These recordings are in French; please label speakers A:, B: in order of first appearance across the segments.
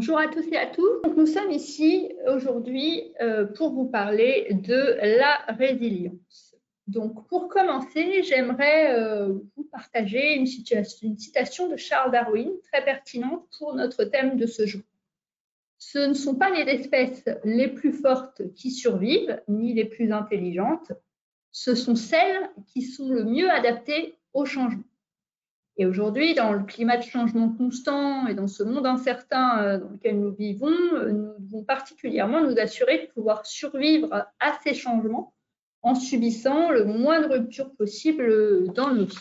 A: Bonjour à tous et à tous. nous sommes ici aujourd'hui euh, pour vous parler de la résilience. Donc, pour commencer, j'aimerais euh, vous partager une citation de Charles Darwin très pertinente pour notre thème de ce jour. Ce ne sont pas les espèces les plus fortes qui survivent, ni les plus intelligentes, ce sont celles qui sont le mieux adaptées au changement. Et aujourd'hui, dans le climat de changement constant et dans ce monde incertain euh, dans lequel nous vivons, euh, nous devons particulièrement nous assurer de pouvoir survivre à ces changements en subissant le moins de ruptures possible dans nos vies.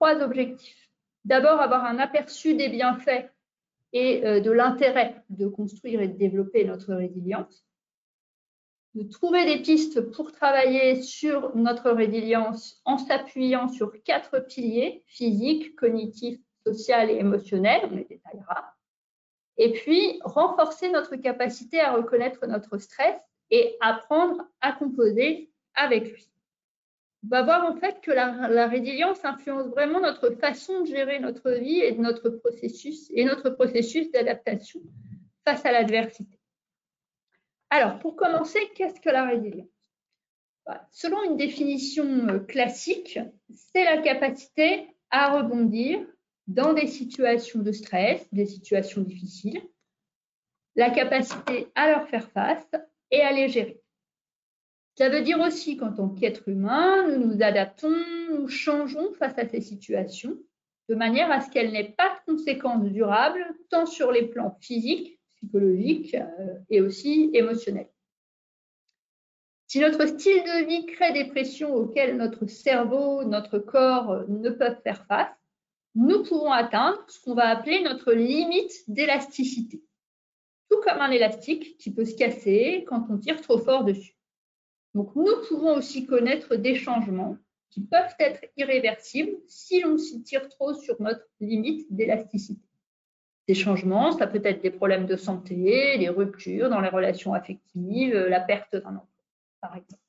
A: Trois objectifs. D'abord, avoir un aperçu des bienfaits et euh, de l'intérêt de construire et de développer notre résilience de trouver des pistes pour travailler sur notre résilience en s'appuyant sur quatre piliers, physique, cognitif, social et émotionnel, on les détaillera. Et puis, renforcer notre capacité à reconnaître notre stress et apprendre à composer avec lui. On va voir en fait que la, résilience influence vraiment notre façon de gérer notre vie et notre processus et notre processus d'adaptation face à l'adversité. Alors, pour commencer, qu'est-ce que la résilience? Bah, Selon une définition euh, classique, c'est la capacité à rebondir dans des situations de stress, des situations difficiles, la capacité à leur faire face et à les gérer. Ça veut dire aussi qu'en tant qu'être humain, nous nous adaptons, nous changeons face à ces situations de manière à ce qu'elles n'aient pas de conséquences durables, tant sur les plans physiques psychologique euh, et aussi émotionnel. Si notre style de vie crée des pressions auxquelles notre cerveau, notre corps ne peuvent faire face, nous pouvons atteindre ce qu'on va appeler notre limite d'élasticité. Tout comme un élastique qui peut se casser quand on tire trop fort dessus. Donc nous pouvons aussi connaître des changements qui peuvent être irréversibles si l'on s'y tire trop sur notre limite d'élasticité des changements, ça peut être des problèmes de santé, des ruptures dans les relations affectives, la perte d'un emploi, par exemple.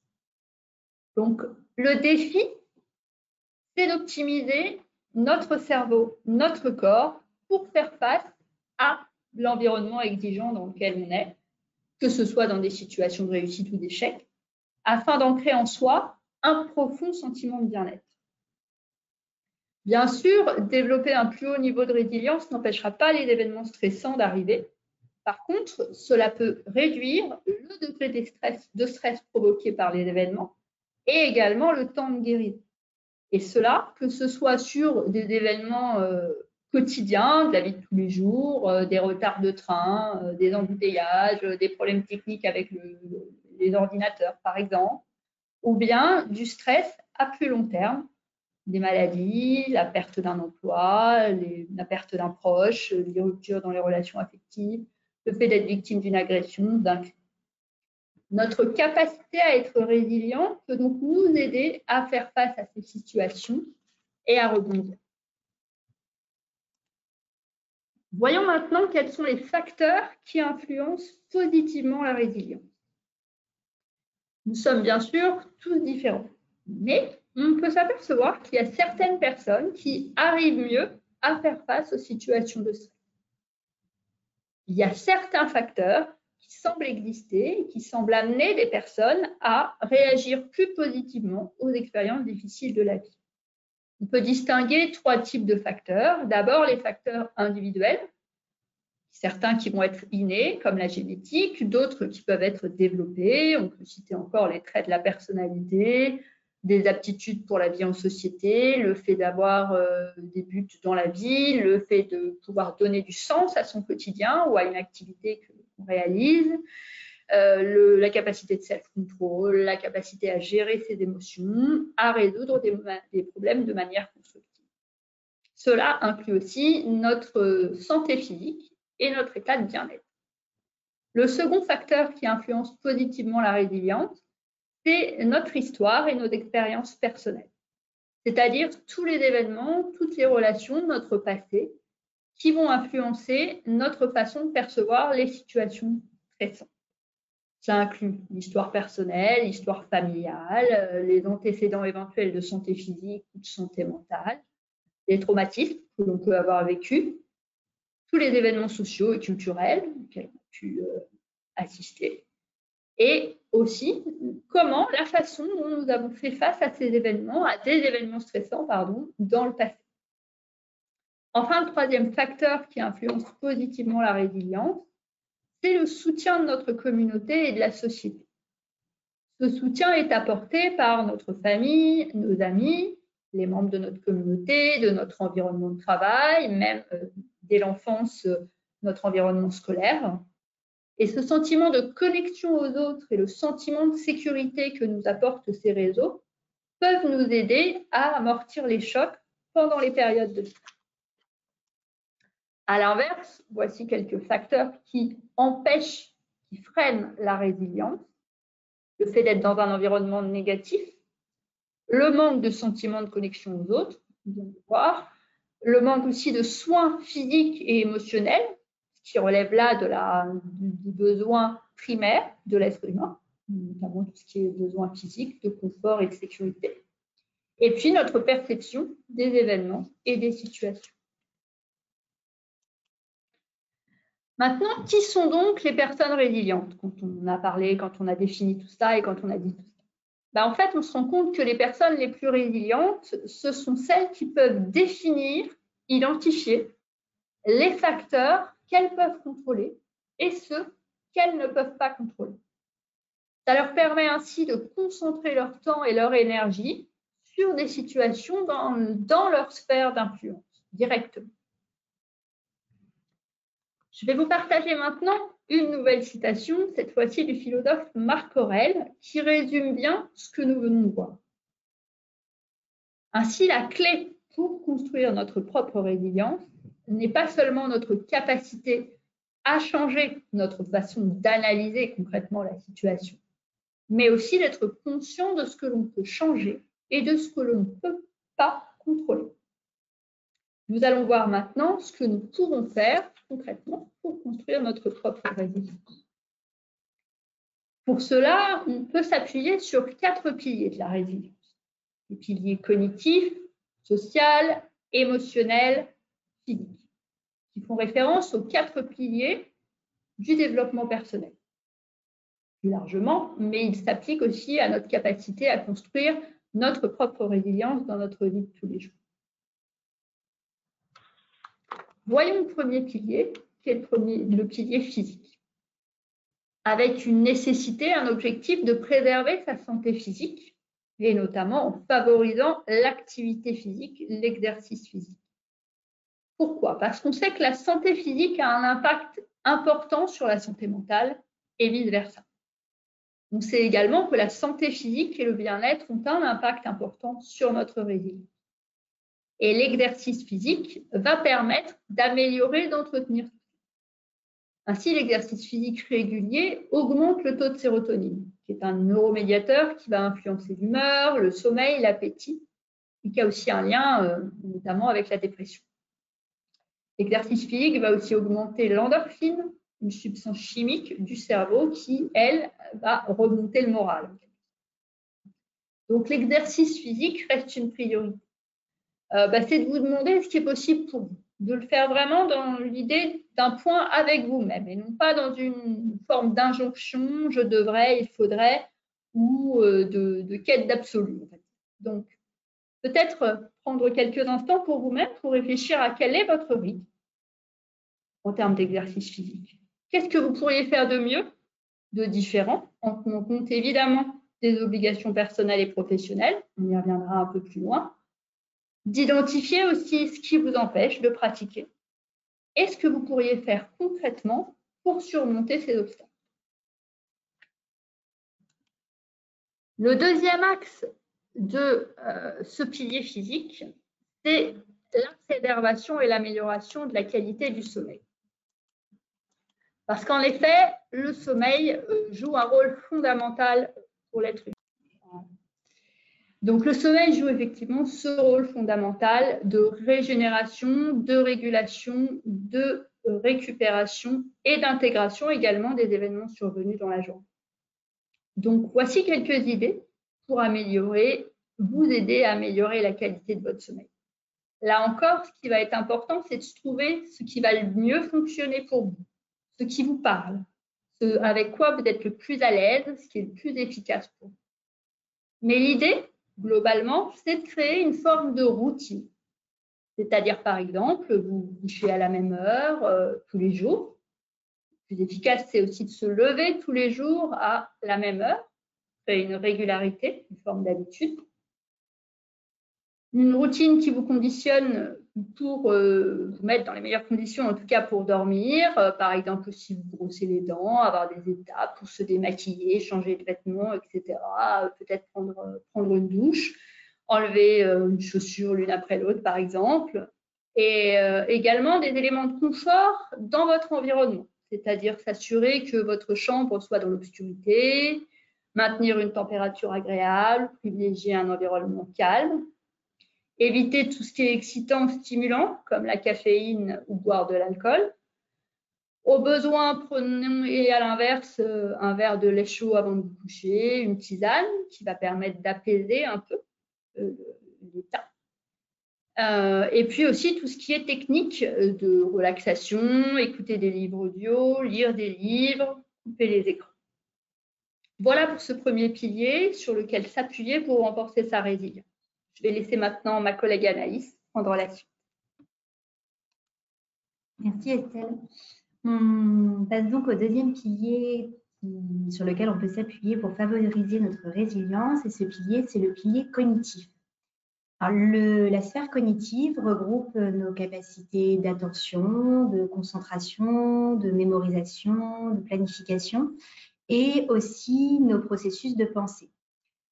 A: Donc, le défi, c'est d'optimiser notre cerveau, notre corps pour faire face à l'environnement exigeant dans lequel on est, que ce soit dans des situations de réussite ou d'échec, afin d'ancrer en soi un profond sentiment de bien-être. Bien sûr, développer un plus haut niveau de résilience n'empêchera pas les événements stressants d'arriver. Par contre, cela peut réduire le degré de stress, provoqué par les événements et également le temps de guérir. Et cela, que ce soit sur des événements euh, quotidiens, de la vie de tous les jours, euh, des retards de train, euh, des embouteillages, des problèmes techniques avec les ordinateurs, par exemple, ou bien du stress à plus long terme, des maladies, la perte d'un emploi, la perte d'un proche, les ruptures dans les relations affectives, le fait d'être victime d'une agression, d'un crime. Notre capacité à être résilient peut donc nous aider à faire face à ces situations et à rebondir. Voyons maintenant quels sont les facteurs qui influencent positivement la résilience. Nous sommes bien sûr tous différents, mais on peut s'apercevoir qu'il y a certaines personnes qui arrivent mieux à faire face aux situations de stress. Il y a certains facteurs qui semblent exister et qui semblent amener des personnes à réagir plus positivement aux expériences difficiles de la vie. On peut distinguer trois types de facteurs. D'abord, les facteurs individuels, certains qui vont être innés, comme la génétique, d'autres qui peuvent être développés. On peut citer encore les traits de la personnalité, des aptitudes pour la vie en société, le fait d'avoir euh, des buts dans la vie, le fait de pouvoir donner du sens à son quotidien ou à une activité qu'on réalise, euh, la capacité de self-control, la capacité à gérer ses émotions, à résoudre des, des problèmes de manière constructive. Cela inclut aussi notre santé physique et notre état de bien-être. Le second facteur qui influence positivement la résilience, c'est notre histoire et nos expériences personnelles. C'est-à-dire tous les événements, toutes les relations de notre passé qui vont influencer notre façon de percevoir les situations stressantes. Ça inclut l'histoire personnelle, l'histoire familiale, euh, les antécédents éventuels de santé physique ou de santé mentale, les traumatismes que l'on peut avoir vécu, tous les événements sociaux et culturels auxquels on a pu euh, assister, et aussi comment la façon dont nous avons fait face à ces événements, à des événements stressants, pardon, dans le passé. Enfin, le troisième facteur qui influence positivement la résilience, c'est le soutien de notre communauté et de la société. Ce soutien est apporté par notre famille, nos amis, les membres de notre communauté, de notre environnement de travail, même euh, dès l'enfance, euh, notre environnement scolaire. Et ce sentiment de connexion aux autres et le sentiment de sécurité que nous apportent ces réseaux peuvent nous aider à amortir les chocs pendant les périodes de stress. À l'inverse, voici quelques facteurs qui empêchent, qui freinent la résilience. Le fait d'être dans un environnement négatif, le manque de sentiment de connexion aux autres, voir, le manque aussi de soins physiques et émotionnels, qui relève là de la, du besoin primaire de l'être humain, notamment tout ce qui est besoin physique, de confort et de sécurité. Et puis notre perception des événements et des situations. Maintenant, qui sont donc les personnes résilientes Quand on a parlé, quand on a défini tout ça et quand on a dit tout ça? Ben, en fait, on se rend compte que les personnes les plus résilientes, ce sont celles qui peuvent définir, identifier les facteurs qu'elles peuvent contrôler et ceux qu'elles ne peuvent pas contrôler. Ça leur permet ainsi de concentrer leur temps et leur énergie sur des situations dans, dans leur sphère d'influence directement. Je vais vous partager maintenant une nouvelle citation, cette fois-ci du philosophe Marc Aurèle, qui résume bien ce que nous venons de voir. Ainsi, la clé pour construire notre propre résilience n'est pas seulement notre capacité à changer notre façon d'analyser concrètement la situation, mais aussi d'être conscient de ce que l'on peut changer et de ce que l'on ne peut pas contrôler. Nous allons voir maintenant ce que nous pourrons faire concrètement pour construire notre propre résilience. Pour cela, on peut s'appuyer sur quatre piliers de la résilience. Les piliers cognitifs, social, émotionnel, physique, qui font référence aux quatre piliers du développement personnel. Plus largement, mais ils s'appliquent aussi à notre capacité à construire notre propre résilience dans notre vie de tous les jours. Voyons le premier pilier, qui est le, pilier physique. Avec une nécessité, un objectif de préserver sa santé physique, et notamment en favorisant l'activité physique, l'exercice physique. Pourquoi? Parce qu'on sait que la santé physique a un impact important sur la santé mentale et vice-versa. On sait également que la santé physique et le bien-être ont un impact important sur notre résilience. Et l'exercice physique va permettre d'améliorer, d'entretenir. Ainsi, l'exercice physique régulier augmente le taux de sérotonine, qui est un neuromédiateur qui va influencer l'humeur, le sommeil, l'appétit, et qui a aussi un lien euh, notamment avec la dépression. L'exercice physique va aussi augmenter l'endorphine, une substance chimique du cerveau qui, elle, va remonter le moral. Donc l'exercice physique reste une priorité. Euh, bah, c'est de vous demander ce qui est possible pour vous, de le faire vraiment dans l'idée d'un point avec vous-même et non pas dans une forme d'injonction, je devrais, il faudrait, ou euh, de, quête d'absolu. Donc, peut-être prendre quelques instants pour vous-même pour réfléchir à quel est votre rythme en termes d'exercice physique. Qu'est-ce que vous pourriez faire de mieux, de différent, en compte évidemment des obligations personnelles et professionnelles, on y reviendra un peu plus loin, d'identifier aussi ce qui vous empêche de pratiquer et ce que vous pourriez faire concrètement pour surmonter ces obstacles? Le deuxième axe de euh, ce pilier physique, c'est la préservation et l'amélioration de la qualité du sommeil. Parce qu'en effet, le sommeil euh, joue un rôle fondamental pour l'être humain. Donc le sommeil joue effectivement ce rôle fondamental de régénération, de régulation, de euh, récupération et d'intégration également des événements survenus dans la journée. Donc voici quelques idées pour améliorer, vous aider à améliorer la qualité de votre sommeil. Là encore, ce qui va être important, c'est de trouver ce qui va le mieux fonctionner pour vous, ce qui vous parle, ce avec quoi vous êtes le plus à l'aise, ce qui est le plus efficace pour vous. Mais l'idée, globalement, c'est de créer une forme de routine. C'est-à-dire, par exemple, vous vous couchez à la même heure euh, tous les jours. Le plus efficace, c'est aussi de se lever tous les jours à la même heure, une régularité, une forme d'habitude une routine qui vous conditionne pour euh, vous mettre dans les meilleures conditions, en tout cas pour dormir. Euh, par exemple, si vous brossez les dents, avoir des étapes pour se démaquiller, changer de vêtements, etc. Euh, peut-être prendre, prendre une douche, enlever une chaussure l'une après l'autre, par exemple. Et également des éléments de confort dans votre environnement, c'est-à-dire s'assurer que votre chambre soit dans l'obscurité, maintenir une température agréable, privilégier un environnement calme Éviter tout ce qui est excitant, stimulant, comme la caféine ou boire de l'alcool. Au besoin, prenez à l'inverse euh, un verre de lait chaud avant de vous coucher, une tisane qui va permettre d'apaiser un peu euh, l'état. Euh, et puis aussi tout ce qui est technique de relaxation, écouter des livres audio, lire des livres, couper les écrans. Voilà pour ce premier pilier sur lequel s'appuyer pour renforcer sa résilience. Je vais laisser maintenant ma collègue Anaïs prendre la suite.
B: Merci Estelle. On passe donc au deuxième pilier sur lequel on peut s'appuyer pour favoriser notre résilience et ce pilier, c'est le pilier cognitif. la sphère cognitive regroupe nos capacités d'attention, de concentration, de mémorisation, de planification et aussi nos processus de pensée.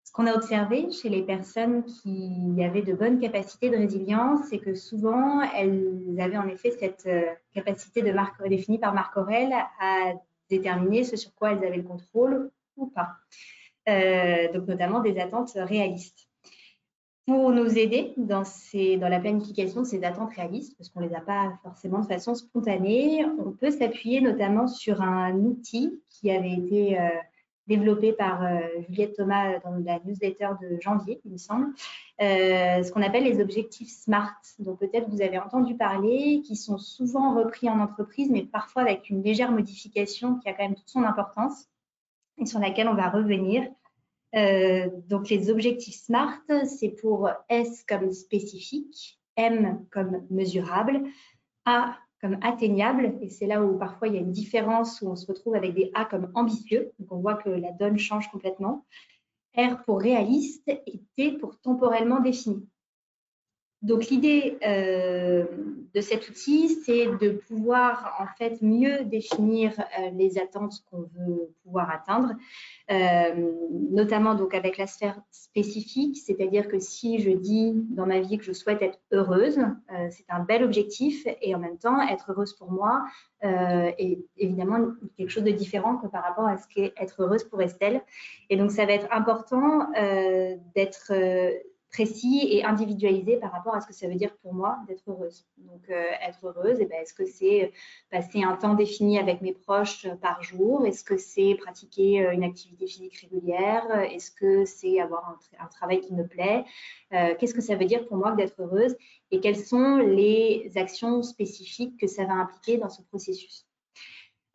B: Ce qu'on a observé chez les personnes qui avaient de bonnes capacités de résilience, c'est que souvent, elles avaient en effet cette euh, capacité de marque, définie par Marc Aurel à déterminer ce sur quoi elles avaient le contrôle ou pas. Euh, donc notamment des attentes réalistes. Pour nous aider dans, la planification de ces attentes réalistes, parce qu'on ne les a pas forcément de façon spontanée, on peut s'appuyer notamment sur un outil qui avait été euh, développé par euh, Juliette Thomas dans la newsletter de janvier, il me semble, euh, ce qu'on appelle les objectifs SMART, dont peut-être vous avez entendu parler, qui sont souvent repris en entreprise, mais parfois avec une légère modification qui a quand même toute son importance et sur laquelle on va revenir. Euh, donc les objectifs SMART, c'est pour S comme spécifique, M comme mesurable, A comme atteignable. Et c'est là où parfois il y a une différence, où on se retrouve avec des A comme ambitieux. Donc on voit que la donne change complètement. R pour réaliste et T pour temporellement défini. Donc l'idée euh, de cet outil, c'est de pouvoir en fait mieux définir euh, les attentes qu'on veut pouvoir atteindre, euh, notamment donc avec la sphère spécifique, c'est-à-dire que si je dis dans ma vie que je souhaite être heureuse, c'est un bel objectif et en même temps être heureuse pour moi est évidemment quelque chose de différent que par rapport à ce qu'est être heureuse pour Estelle. Et donc ça va être important d'être précis et individualisé par rapport à ce que ça veut dire pour moi d'être heureuse. Donc, euh, être heureuse, eh ben, est-ce que c'est passer un temps défini avec mes proches par jour? Est-ce que c'est pratiquer euh, une activité physique régulière? Est-ce que c'est avoir un, travail qui me plaît? Euh, Qu'est-ce que ça veut dire pour moi d'être heureuse? Et quelles sont les actions spécifiques que ça va impliquer dans ce processus?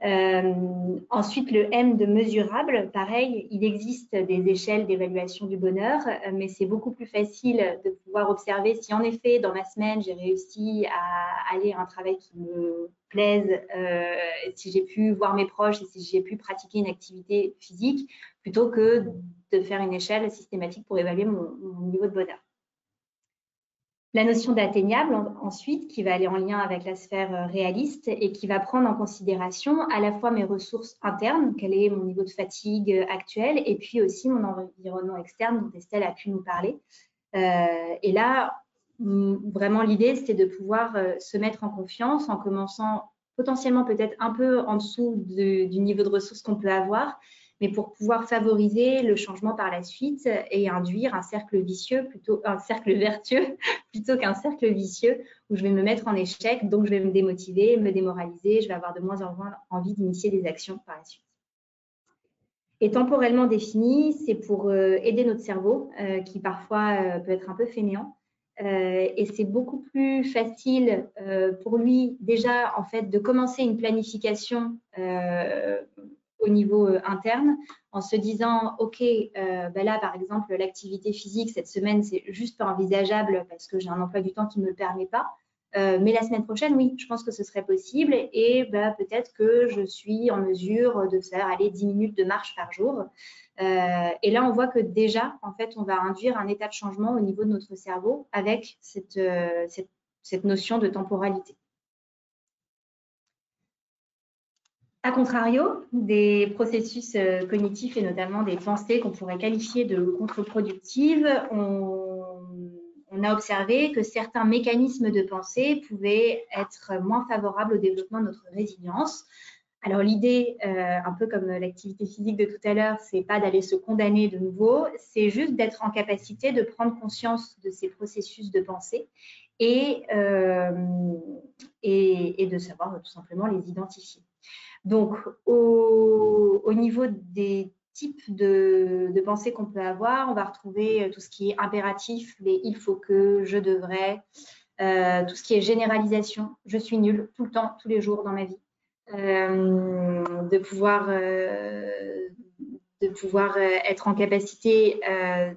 B: Euh, ensuite, le M de mesurable, pareil, il existe des échelles d'évaluation du bonheur, euh, mais c'est beaucoup plus facile de pouvoir observer si en effet, dans ma semaine, j'ai réussi à aller à un travail qui me plaise, euh, si j'ai pu voir mes proches et si j'ai pu pratiquer une activité physique, plutôt que de faire une échelle systématique pour évaluer mon niveau de bonheur. La notion d'atteignable, ensuite, qui va aller en lien avec la sphère euh, réaliste et qui va prendre en considération à la fois mes ressources internes, quel est mon niveau de fatigue euh, actuel, et puis aussi mon environnement externe dont Estelle a pu nous parler. Euh, et là, vraiment, l'idée, c'est de pouvoir se mettre en confiance en commençant potentiellement peut-être un peu en dessous du niveau de ressources qu'on peut avoir, mais pour pouvoir favoriser le changement par la suite et induire un cercle vicieux plutôt un cercle vertueux plutôt qu'un cercle vicieux où je vais me mettre en échec, donc je vais me démotiver, me démoraliser, je vais avoir de moins en moins envie d'initier des actions par la suite. Et temporellement défini, c'est pour euh, aider notre cerveau, euh, qui parfois euh, peut être un peu fainéant, et c'est beaucoup plus facile pour lui déjà en fait de commencer une planification au niveau interne en se disant ok ben là par exemple l'activité physique cette semaine c'est juste pas envisageable parce que j'ai un emploi du temps qui ne me le permet pas euh, mais la semaine prochaine, oui, je pense que ce serait possible et bah, peut-être que je suis en mesure de faire aller 10 minutes de marche par jour. Euh, et là, on voit que déjà, en fait, on va induire un état de changement au niveau de notre cerveau avec euh, cette notion de temporalité. A contrario, des processus cognitifs et notamment des pensées qu'on pourrait qualifier de contre-productives, on a observé que certains mécanismes de pensée pouvaient être moins favorables au développement de notre résilience. Alors l'idée, euh, un peu comme l'activité physique de tout à l'heure, c'est pas d'aller se condamner de nouveau, c'est juste d'être en capacité de prendre conscience de ces processus de pensée et, euh, et, de savoir tout simplement les identifier. Donc au, au niveau des type de, de pensée qu'on peut avoir. On va retrouver euh, tout ce qui est impératif, les il faut que, je devrais, euh, tout ce qui est généralisation, je suis nul tout le temps, tous les jours dans ma vie. Euh, de pouvoir, de pouvoir être en capacité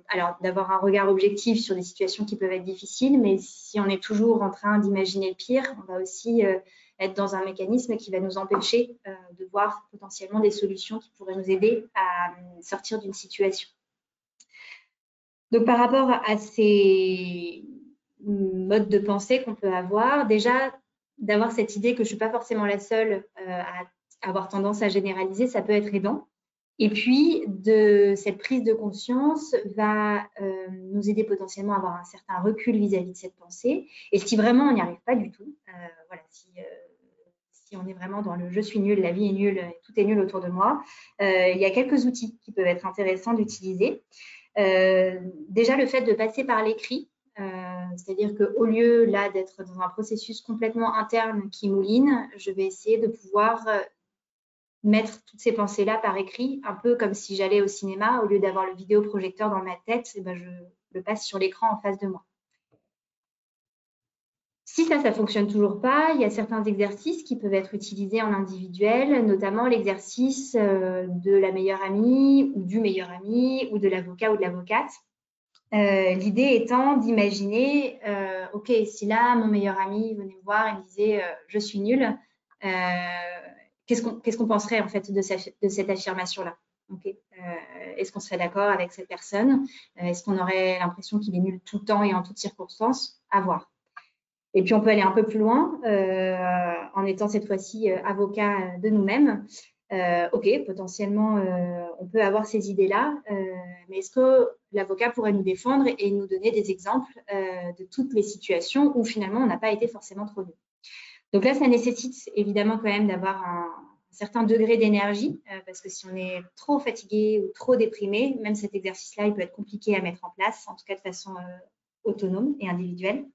B: alors d'avoir un regard objectif sur des situations qui peuvent être difficiles, mais si on est toujours en train d'imaginer le pire, on va aussi être dans un mécanisme qui va nous empêcher euh, de voir potentiellement des solutions qui pourraient nous aider à euh, sortir d'une situation. Donc par rapport à ces modes de pensée qu'on peut avoir, déjà d'avoir cette idée que je ne suis pas forcément la seule euh, à avoir tendance à généraliser, ça peut être aidant. Et puis, de cette prise de conscience va nous aider potentiellement à avoir un certain recul vis-à-vis de cette pensée. Et si vraiment on n'y arrive pas du tout, voilà, si si on est vraiment dans le je suis nul, la vie est nulle, tout est nul autour de moi, euh, il y a quelques outils qui peuvent être intéressants d'utiliser. Euh, déjà, le fait de passer par l'écrit, euh, c'est-à-dire qu'au lieu là d'être dans un processus complètement interne qui mouline, je vais essayer de pouvoir mettre toutes ces pensées-là par écrit, un peu comme si j'allais au cinéma, au lieu d'avoir le vidéoprojecteur dans ma tête, eh ben je le passe sur l'écran en face de moi. Si ça, ça fonctionne toujours pas, il y a certains exercices qui peuvent être utilisés en individuel, notamment l'exercice euh, de la meilleure amie ou du meilleur ami ou de l'avocat ou de l'avocate. Euh, l'idée étant d'imaginer, euh, OK, si là, mon meilleur ami venait me voir et me disait je suis nul, qu'est-ce qu'on penserait en fait de, cette affirmation-là? Est-ce qu'on serait d'accord avec cette personne? Est-ce qu'on aurait l'impression qu'il est nul tout le temps et en toutes circonstances? À voir. Et puis, on peut aller un peu plus loin euh, en étant cette fois-ci euh, avocat de nous-mêmes. Euh, OK, potentiellement, on peut avoir ces idées-là, mais est-ce que l'avocat pourrait nous défendre et nous donner des exemples de toutes les situations où finalement on n'a pas été forcément trop nul? Donc là, ça nécessite évidemment quand même d'avoir un, certain degré d'énergie, parce que si on est trop fatigué ou trop déprimé, même cet exercice-là, il peut être compliqué à mettre en place, en tout cas de façon autonome et individuelle.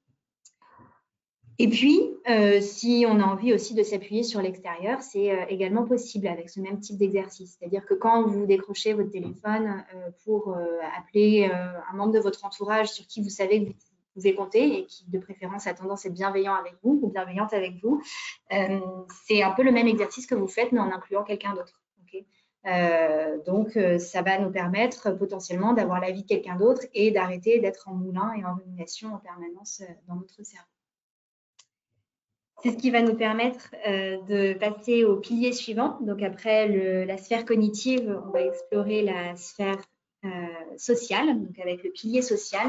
B: Et puis, euh, si on a envie aussi de s'appuyer sur l'extérieur, c'est euh, également possible avec ce même type d'exercice. C'est-à-dire que quand vous décrochez votre téléphone euh, pour appeler un membre de votre entourage sur qui vous savez que vous pouvez compter et qui, de préférence, a tendance à être bienveillant avec vous ou bienveillante avec vous, c'est un peu le même exercice que vous faites, mais en incluant quelqu'un d'autre. donc, ça va nous permettre potentiellement d'avoir l'avis de quelqu'un d'autre et d'arrêter d'être en moulin et en rumination en permanence dans notre cerveau. C'est ce qui va nous permettre euh, de passer au pilier suivant. Donc après la sphère cognitive, on va explorer la sphère euh, sociale, donc avec le pilier social.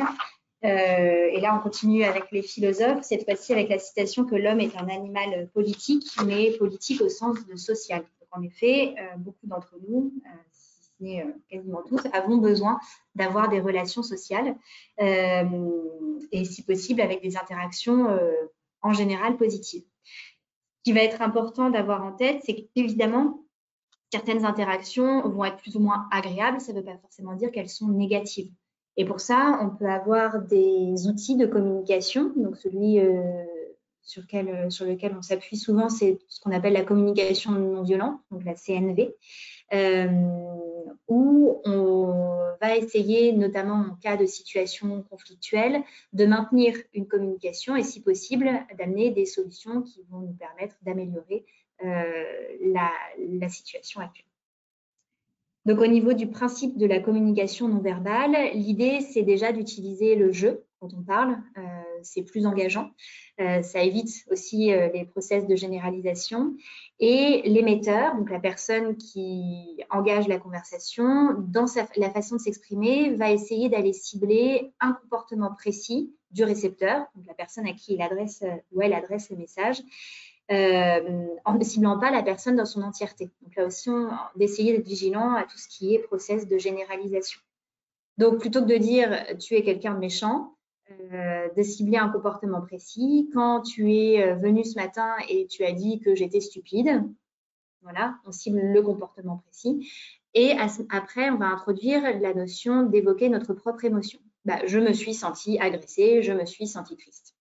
B: Euh, et là, on continue avec les philosophes, cette fois-ci avec la citation que l'homme est un animal politique, mais politique au sens de social. En effet, beaucoup d'entre nous, si ce n'est quasiment tous, avons besoin d'avoir des relations sociales et si possible avec des interactions en général positive. Ce qui va être important d'avoir en tête, c'est qu'évidemment, certaines interactions vont être plus ou moins agréables, ça ne veut pas forcément dire qu'elles sont négatives. Et pour ça, on peut avoir des outils de communication. Donc, celui euh, sur, lequel, sur, lequel, on s'appuie souvent, c'est ce qu'on appelle la communication non violente, donc la CNV. Euh, où on va essayer, notamment en cas de situation conflictuelle, de maintenir une communication et si possible d'amener des solutions qui vont nous permettre d'améliorer la, la situation actuelle. Donc au niveau du principe de la communication non verbale, l'idée c'est déjà d'utiliser le jeu quand on parle, euh, c'est plus engageant. Euh, ça évite aussi euh, les process de généralisation. Et l'émetteur, donc la personne qui engage la conversation, dans la façon de s'exprimer, va essayer d'aller cibler un comportement précis du récepteur, donc la personne à qui il adresse ou elle adresse le message, en ne ciblant pas la personne dans son entièreté. Donc là aussi, d'essayer d'être vigilant à tout ce qui est process de généralisation. Donc plutôt que de dire tu es quelqu'un de méchant, euh, de cibler un comportement précis. Quand tu es euh, venu ce matin et tu as dit que j'étais stupide, voilà, on cible le comportement précis. Et après, on va introduire la notion d'évoquer notre propre émotion. Bah, je me suis sentie agressée, je me suis sentie triste.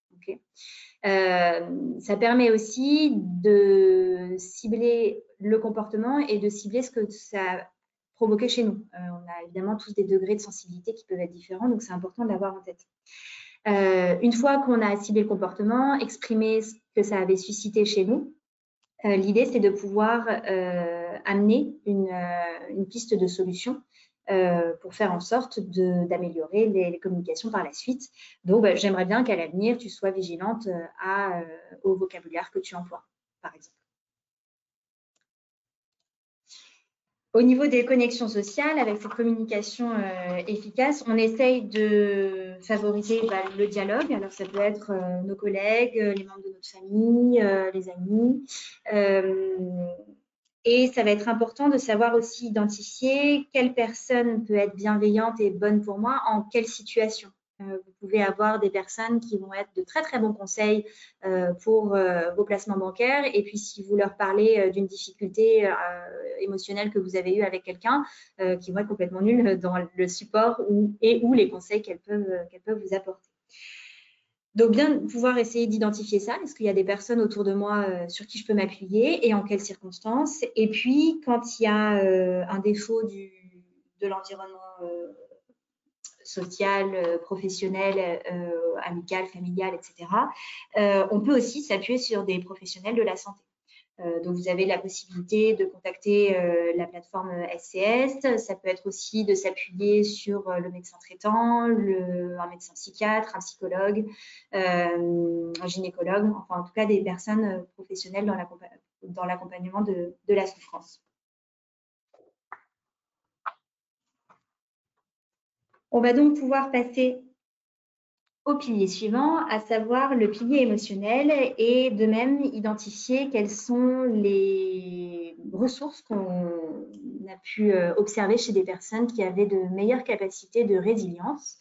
B: Euh, ça permet aussi de cibler le comportement et de cibler ce que ça a provoqué chez nous. on a évidemment tous des degrés de sensibilité qui peuvent être différents, donc c'est important de l'avoir en tête. Euh, une fois qu'on a ciblé le comportement, exprimé ce que ça avait suscité chez nous, euh, l'idée c'est de pouvoir euh, amener une, piste de solution pour faire en sorte d'améliorer les, communications par la suite. Donc, bah, j'aimerais bien qu'à l'avenir, tu sois vigilante au vocabulaire que tu emploies, par exemple. Au niveau des connexions sociales, avec cette communication euh, efficace, on essaye de favoriser bah, le dialogue. Alors, ça peut être euh, nos collègues, euh, les membres de notre famille, les amis. et ça va être important de savoir aussi identifier quelle personne peut être bienveillante et bonne pour moi en quelle situation. Euh, vous pouvez avoir des personnes qui vont être de très très bons conseils euh, pour euh, vos placements bancaires. Et puis si vous leur parlez d'une difficulté émotionnelle que vous avez eue avec quelqu'un, qui vont être complètement nuls dans le support et ou les conseils qu'elles peuvent, peuvent vous apporter. Donc, bien pouvoir essayer d'identifier ça. Est-ce qu'il y a des personnes autour de moi sur qui je peux m'appuyer et en quelles circonstances? Et puis, quand il y a un défaut du, de l'environnement social, euh, professionnel, euh, amical, familial, etc. Euh, on peut aussi s'appuyer sur des professionnels de la santé. donc, vous avez la possibilité de contacter la plateforme SCS. Ça peut être aussi de s'appuyer sur le médecin traitant, un médecin psychiatre, un psychologue, un gynécologue, enfin, en tout cas, des personnes professionnelles dans l'accompagnement de la souffrance. On va donc pouvoir passer au pilier suivant, à savoir le pilier émotionnel et de même identifier quelles sont les ressources qu'on a pu euh, observer chez des personnes qui avaient de meilleures capacités de résilience.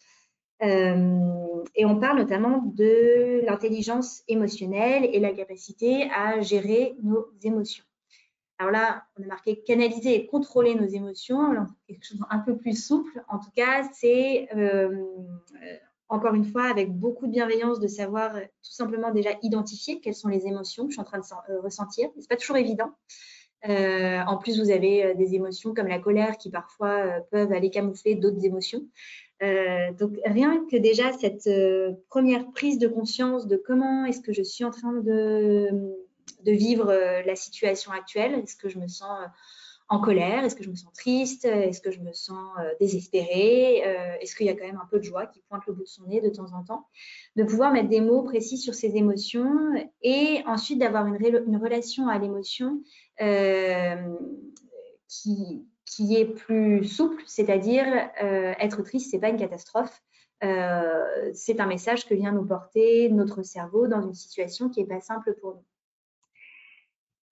B: Euh, et on parle notamment de l'intelligence émotionnelle et la capacité à gérer nos émotions. Alors là, on a marqué canaliser et contrôler nos émotions, quelque chose un peu plus souple. En tout cas, c'est euh, encore une fois avec beaucoup de bienveillance de savoir tout simplement déjà identifier quelles sont les émotions que je suis en train de euh, ressentir. Ce n'est pas toujours évident. Euh, en plus, vous avez des émotions comme la colère qui parfois peuvent aller camoufler d'autres émotions. donc, rien que déjà cette première prise de conscience de comment est-ce que je suis en train de de vivre euh, la situation actuelle. Est-ce que je me sens euh, en colère? Est-ce que je me sens triste? Est-ce que je me sens euh, désespérée? Est-ce qu'il y a quand même un peu de joie qui pointe le bout de son nez de temps en temps? De pouvoir mettre des mots précis sur ces émotions et ensuite d'avoir une, relation à l'émotion qui, qui est plus souple, c'est-à-dire être triste, c'est pas une catastrophe. c'est un message que vient nous porter notre cerveau dans une situation qui n'est pas simple pour nous.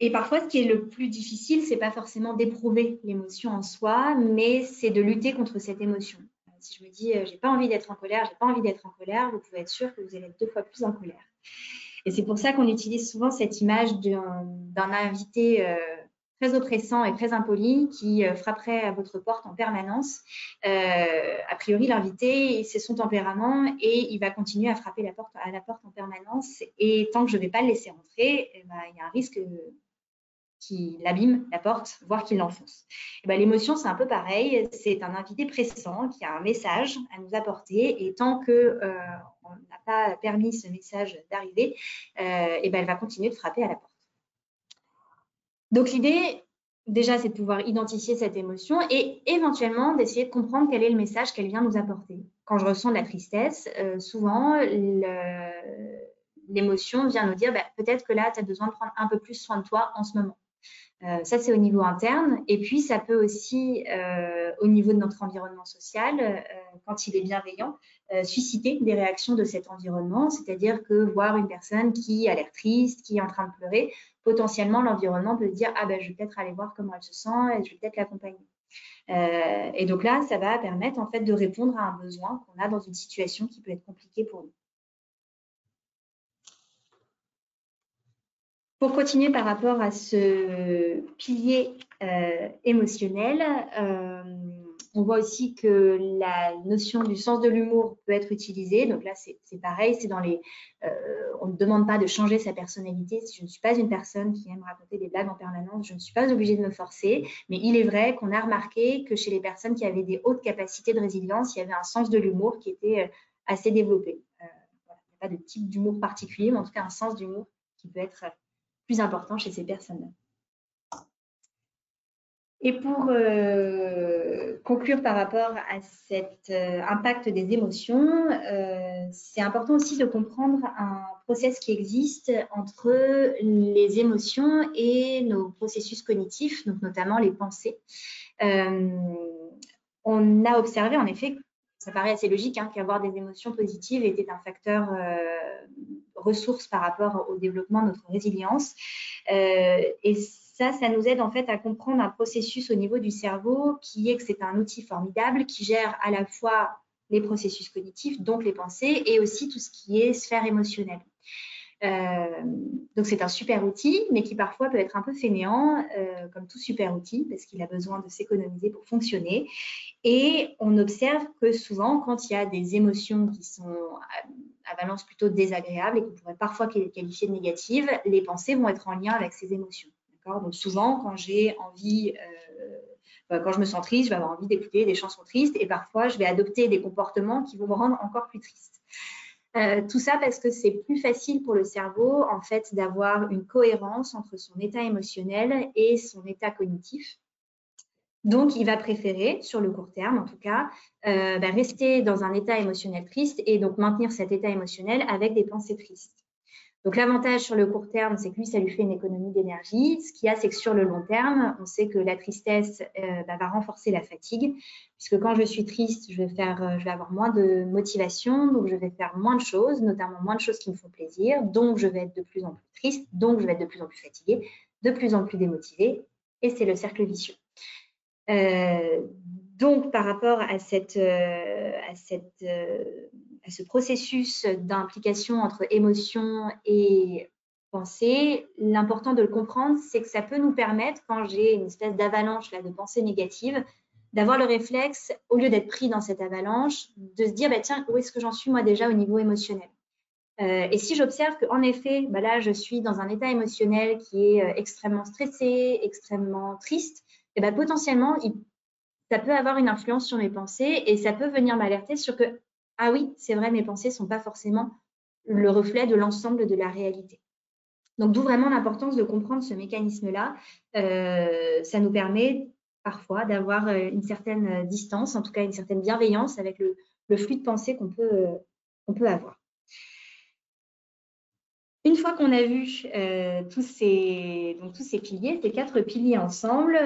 B: Et parfois, ce qui est le plus difficile, c'est pas forcément d'éprouver l'émotion en soi, mais c'est de lutter contre cette émotion. Euh, si je me dis, euh, j'ai pas envie d'être en colère, j'ai pas envie d'être en colère, vous pouvez être sûr que vous allez être deux fois plus en colère. Et c'est pour ça qu'on utilise souvent cette image d'un invité euh, très oppressant et très impoli qui frapperait à votre porte en permanence. a priori, l'invité, c'est son tempérament et il va continuer à frapper porte, à la porte en permanence. Et tant que je ne vais pas le laisser rentrer, eh ben, il y a un risque qui l'abîme, la porte, voire qui l'enfonce. Ben, l'émotion, c'est un peu pareil. C'est un invité pressant qui a un message à nous apporter. Et tant qu'on euh, n'a pas permis ce message d'arriver, euh, et ben, elle va continuer de frapper à la porte. Donc l'idée, déjà, c'est de pouvoir identifier cette émotion et éventuellement d'essayer de comprendre quel est le message qu'elle vient nous apporter. Quand je ressens de la tristesse, euh, souvent, l'émotion vient nous dire bah, peut-être que là, tu as besoin de prendre un peu plus soin de toi en ce moment. Euh, ça, c'est au niveau interne. Et puis, ça peut aussi, euh, au niveau de notre environnement social, euh, quand il est bienveillant, susciter des réactions de cet environnement. C'est-à-dire que voir une personne qui a l'air triste, qui est en train de pleurer, potentiellement, l'environnement peut dire Ah ben, je vais peut-être aller voir comment elle se sent et je vais peut-être l'accompagner. et donc là, ça va permettre en fait de répondre à un besoin qu'on a dans une situation qui peut être compliquée pour nous. Pour continuer par rapport à ce pilier euh, émotionnel, euh, on voit aussi que la notion du sens de l'humour peut être utilisée. Donc là, c'est pareil, c'est dans les. Euh, on ne demande pas de changer sa personnalité. Si je ne suis pas une personne qui aime raconter des blagues en permanence, je ne suis pas obligée de me forcer. Mais il est vrai qu'on a remarqué que chez les personnes qui avaient des hautes capacités de résilience, il y avait un sens de l'humour qui était assez développé. il n'y a pas de type d'humour particulier, mais en tout cas un sens d'humour qui peut être important chez ces personnes-là. Et pour euh, conclure par rapport à cet euh, impact des émotions, euh, c'est important aussi de comprendre un process qui existe entre les émotions et nos processus cognitifs, donc notamment les pensées. on a observé en effet ça paraît assez logique hein, qu'avoir des émotions positives était un facteur euh, ressource par rapport au développement de notre résilience. Euh, et ça, ça nous aide en fait à comprendre un processus au niveau du cerveau qui est que c'est un outil formidable qui gère à la fois les processus cognitifs, donc les pensées, et aussi tout ce qui est sphère émotionnelle. Euh, donc c'est un super outil, mais qui parfois peut être un peu fainéant, euh, comme tout super outil, parce qu'il a besoin de s'économiser pour fonctionner. Et on observe que souvent, quand il y a des émotions qui sont à, valence plutôt désagréable et qu'on pourrait parfois qualifier de négatives, les pensées vont être en lien avec ces émotions. Donc souvent, quand j'ai envie euh, quand je me sens triste, je vais avoir envie d'écouter des chansons tristes et parfois je vais adopter des comportements qui vont me rendre encore plus triste. Euh, tout ça parce que c'est plus facile pour le cerveau en fait d'avoir une cohérence entre son état émotionnel et son état cognitif. Donc, il va préférer, sur le court terme en tout cas, euh, bah, rester dans un état émotionnel triste et donc maintenir cet état émotionnel avec des pensées tristes. Donc l'avantage sur le court terme, c'est que lui, ça lui fait une économie d'énergie. Ce qu'il y a, c'est que sur le long terme, on sait que la tristesse euh, bah, va renforcer la fatigue, puisque quand je suis triste, je vais, faire, euh, je vais avoir moins de motivation, donc je vais faire moins de choses, notamment moins de choses qui me font plaisir, donc je vais être de plus en plus triste, donc je vais être de plus en plus fatiguée, de plus en plus démotivée, et c'est le cercle vicieux. Euh, donc, par rapport à, cette, à, cette, à ce processus d'implication entre émotion et pensée, l'important de le comprendre, c'est que ça peut nous permettre, quand j'ai une espèce d'avalanche de pensées négatives, d'avoir le réflexe, au lieu d'être pris dans cette avalanche, de se dire, bah, tiens, où est-ce que j'en suis moi déjà au niveau émotionnel? Euh, Et si j'observe qu'en effet, bah, là, je suis dans un état émotionnel qui est euh, extrêmement stressé, extrêmement triste, et bah, potentiellement, ça peut avoir une influence sur mes pensées et ça peut venir m'alerter sur que ah oui, c'est vrai, mes pensées ne sont pas forcément le reflet de l'ensemble de la réalité. Donc, d'où vraiment l'importance de comprendre ce mécanisme-là. Euh, ça nous permet parfois d'avoir euh, une certaine distance, en tout cas une certaine bienveillance avec le, flux de pensée qu'on euh, peut, avoir. Une fois qu'on a vu tous, ces, donc, tous, ces, piliers, ces quatre piliers ensemble,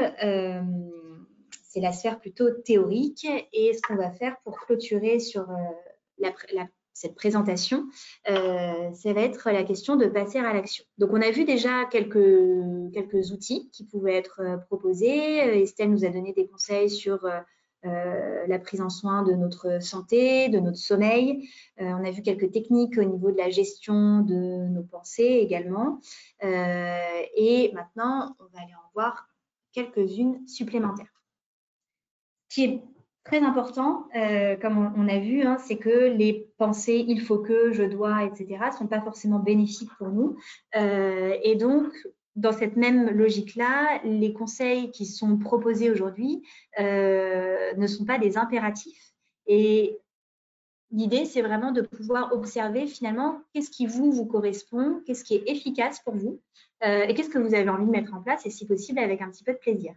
B: c'est la sphère plutôt théorique. Et ce qu'on va faire pour clôturer sur euh, cette présentation, euh, ça va être la question de passer à l'action. Donc, on a vu déjà quelques, quelques outils qui pouvaient être euh, proposés. Estelle nous a donné des conseils sur la prise en soin de notre santé, de notre sommeil. on a vu quelques techniques au niveau de la gestion de nos pensées également. et maintenant, on va aller en voir quelques-unes supplémentaires qui est très important, euh, comme on, a vu, hein, c'est que les pensées il faut que, je dois, etc., ne sont pas forcément bénéfiques pour nous. Euh, et donc, dans cette même logique-là, les conseils qui sont proposés aujourd'hui ne sont pas des impératifs. Et l'idée, c'est vraiment de pouvoir observer finalement qu'est-ce qui vous, vous correspond, qu'est-ce qui est efficace pour vous et qu'est-ce que vous avez envie de mettre en place et si possible avec un petit peu de plaisir.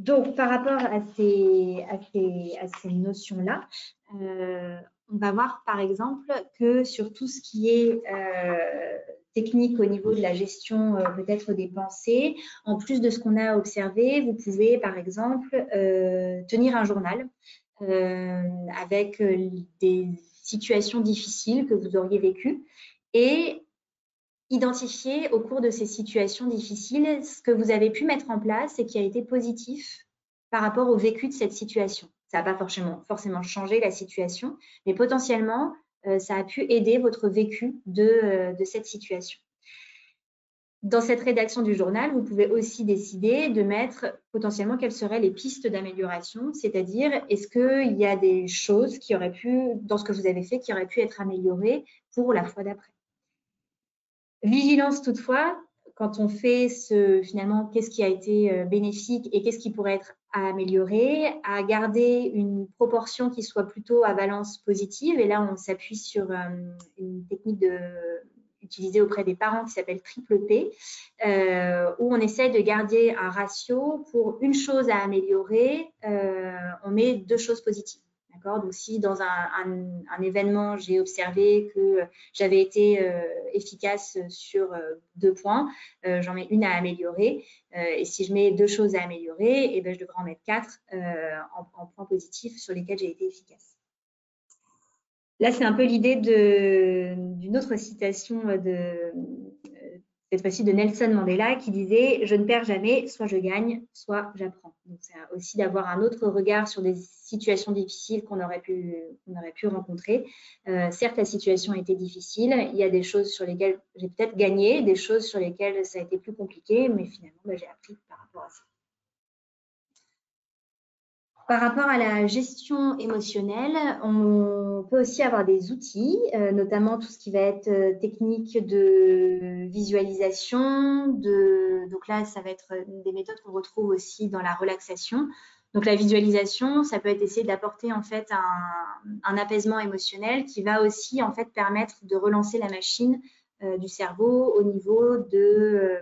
B: Donc, par rapport à ces, notions-là, euh, on va voir par exemple que sur tout ce qui est euh, technique au niveau de la gestion euh, peut-être des pensées, en plus de ce qu'on a observé, vous pouvez par exemple tenir un journal avec des situations difficiles que vous auriez vécues et identifier au cours de ces situations difficiles ce que vous avez pu mettre en place et qui a été positif par rapport au vécu de cette situation. Ça n'a pas forcément, changé la situation, mais potentiellement, euh, ça a pu aider votre vécu de, euh, de cette situation. Dans cette rédaction du journal, vous pouvez aussi décider de mettre potentiellement quelles seraient les pistes d'amélioration, c'est-à-dire est-ce qu'il y a des choses qui auraient pu, dans ce que vous avez fait, qui auraient pu être améliorées pour la fois d'après. Vigilance toutefois, quand on fait ce, finalement, qu'est-ce qui a été euh, bénéfique et qu'est-ce qui pourrait être amélioré, à garder une proportion qui soit plutôt à valence positive. Et là, on s'appuie sur euh, une technique utilisée auprès des parents qui s'appelle triple P, euh, où on essaie de garder un ratio pour une chose à améliorer, on met deux choses positives. Donc, si dans un, événement, j'ai observé que j'avais été euh, efficace sur euh, deux points, euh, j'en mets une à améliorer. et si je mets deux choses à améliorer, eh ben, je devrais en mettre quatre en, points positifs sur lesquels j'ai été efficace. Là, c'est un peu l'idée d'une autre citation de, cette fois-ci de Nelson Mandela, qui disait Je ne perds jamais, soit je gagne, soit j'apprends. C'est aussi d'avoir un autre regard sur des situations difficiles qu'on aurait pu, aurait pu rencontrer. Euh, certes, la situation a été difficile. Il y a des choses sur lesquelles j'ai peut-être gagné, des choses sur lesquelles ça a été plus compliqué, mais finalement, bah, j'ai appris par rapport à ça. Par rapport à la gestion émotionnelle, on peut aussi avoir des outils, euh, notamment tout ce qui va être euh, technique de visualisation. Donc là, ça va être des méthodes qu'on retrouve aussi dans la relaxation. Donc la visualisation, ça peut être essayer d'apporter en fait un, apaisement émotionnel qui va aussi en fait permettre de relancer la machine euh, du cerveau au niveau de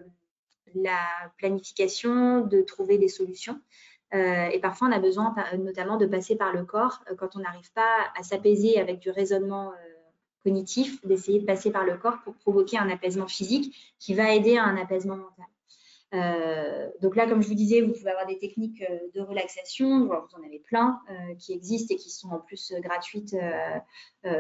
B: la planification, de trouver des solutions. Euh, et parfois, on a besoin notamment de passer par le corps euh, quand on n'arrive pas à s'apaiser avec du raisonnement euh, cognitif, d'essayer de passer par le corps pour provoquer un apaisement physique qui va aider à un apaisement mental. donc là, comme je vous disais, vous pouvez avoir des techniques de relaxation, vous en avez plein qui existent et qui sont en plus gratuites,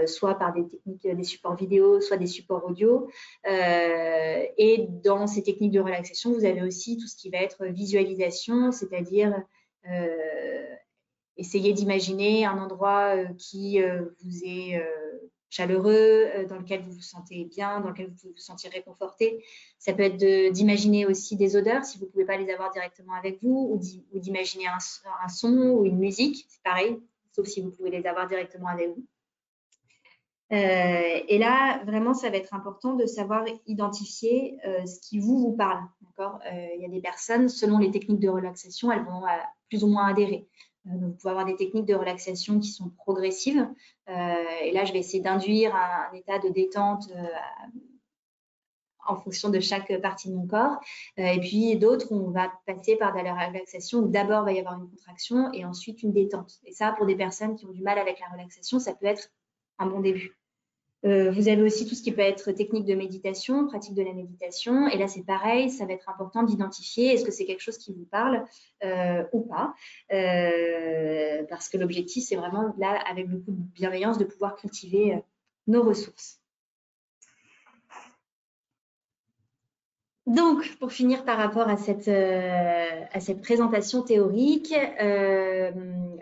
B: soit par des techniques, des supports vidéo, soit des supports audio. et dans ces techniques de relaxation, vous avez aussi tout ce qui va être visualisation, c'est-à-dire essayez d'imaginer un endroit euh, qui euh, vous est chaleureux, dans lequel vous vous sentez bien, dans lequel vous vous sentir réconforté. Ça peut être d'imaginer aussi des odeurs, si vous ne pouvez pas les avoir directement avec vous, ou d'imaginer un, son ou une musique, c'est pareil, sauf si vous pouvez les avoir directement avec vous. Et là, vraiment, ça va être important de savoir identifier ce qui vous, vous parle. Il y a des personnes, selon les techniques de relaxation, elles vont plus ou moins adhérer. Euh, vous pouvez avoir des techniques de relaxation qui sont progressives. Euh, et là, je vais essayer d'induire un, état de détente euh, en fonction de chaque partie de mon corps. et puis d'autres, on va passer par de la relaxation où d'abord, va y avoir une contraction et ensuite une détente. Et ça, pour des personnes qui ont du mal avec la relaxation, ça peut être un bon début. Euh, vous avez aussi tout ce qui peut être technique de méditation, pratique de la méditation. Et là, c'est pareil, ça va être important d'identifier est-ce que c'est quelque chose qui vous parle euh, ou pas. Euh, parce que l'objectif, c'est vraiment là, avec beaucoup de bienveillance, de pouvoir cultiver nos ressources. Donc, pour finir par rapport à cette, à cette présentation théorique,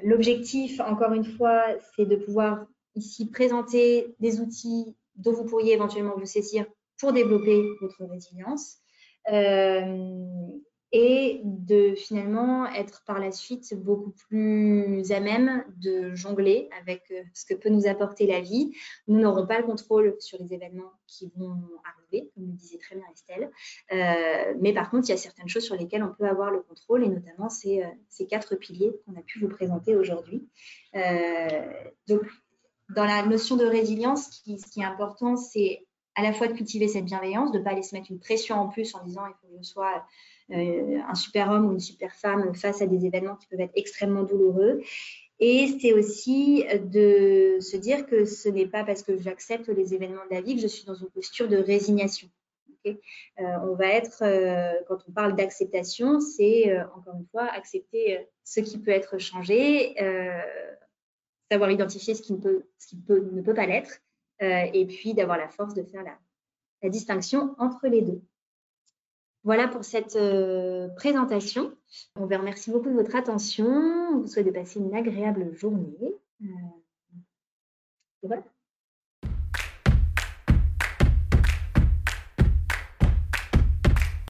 B: l'objectif, encore une fois, c'est de pouvoir ici présenter des outils dont vous pourriez éventuellement vous saisir pour développer votre résilience. Euh, et de finalement être par la suite beaucoup plus à même de jongler avec euh, ce que peut nous apporter la vie. Nous n'aurons pas le contrôle sur les événements qui vont arriver, comme le disait très bien Estelle, euh, mais par contre, il y a certaines choses sur lesquelles on peut avoir le contrôle, et notamment ces, quatre piliers qu'on a pu vous présenter aujourd'hui. donc, dans la notion de résilience, ce qui, est important, c'est à la fois de cultiver cette bienveillance, de ne pas aller se mettre une pression en plus en disant il faut que je sois euh, un super homme ou une super femme face à des événements qui peuvent être extrêmement douloureux. Et c'est aussi de se dire que ce n'est pas parce que j'accepte les événements de la vie que je suis dans une posture de résignation. Euh, on va être, euh, quand on parle d'acceptation, c'est encore une fois accepter ce qui peut être changé, savoir identifier ce qui, ne peut, ce qui peut, ne peut pas l'être, et puis d'avoir la force de faire la, distinction entre les deux. Voilà pour cette euh, présentation. On vous remercie beaucoup de votre attention. On vous souhaite de passer une agréable journée. Euh, voilà.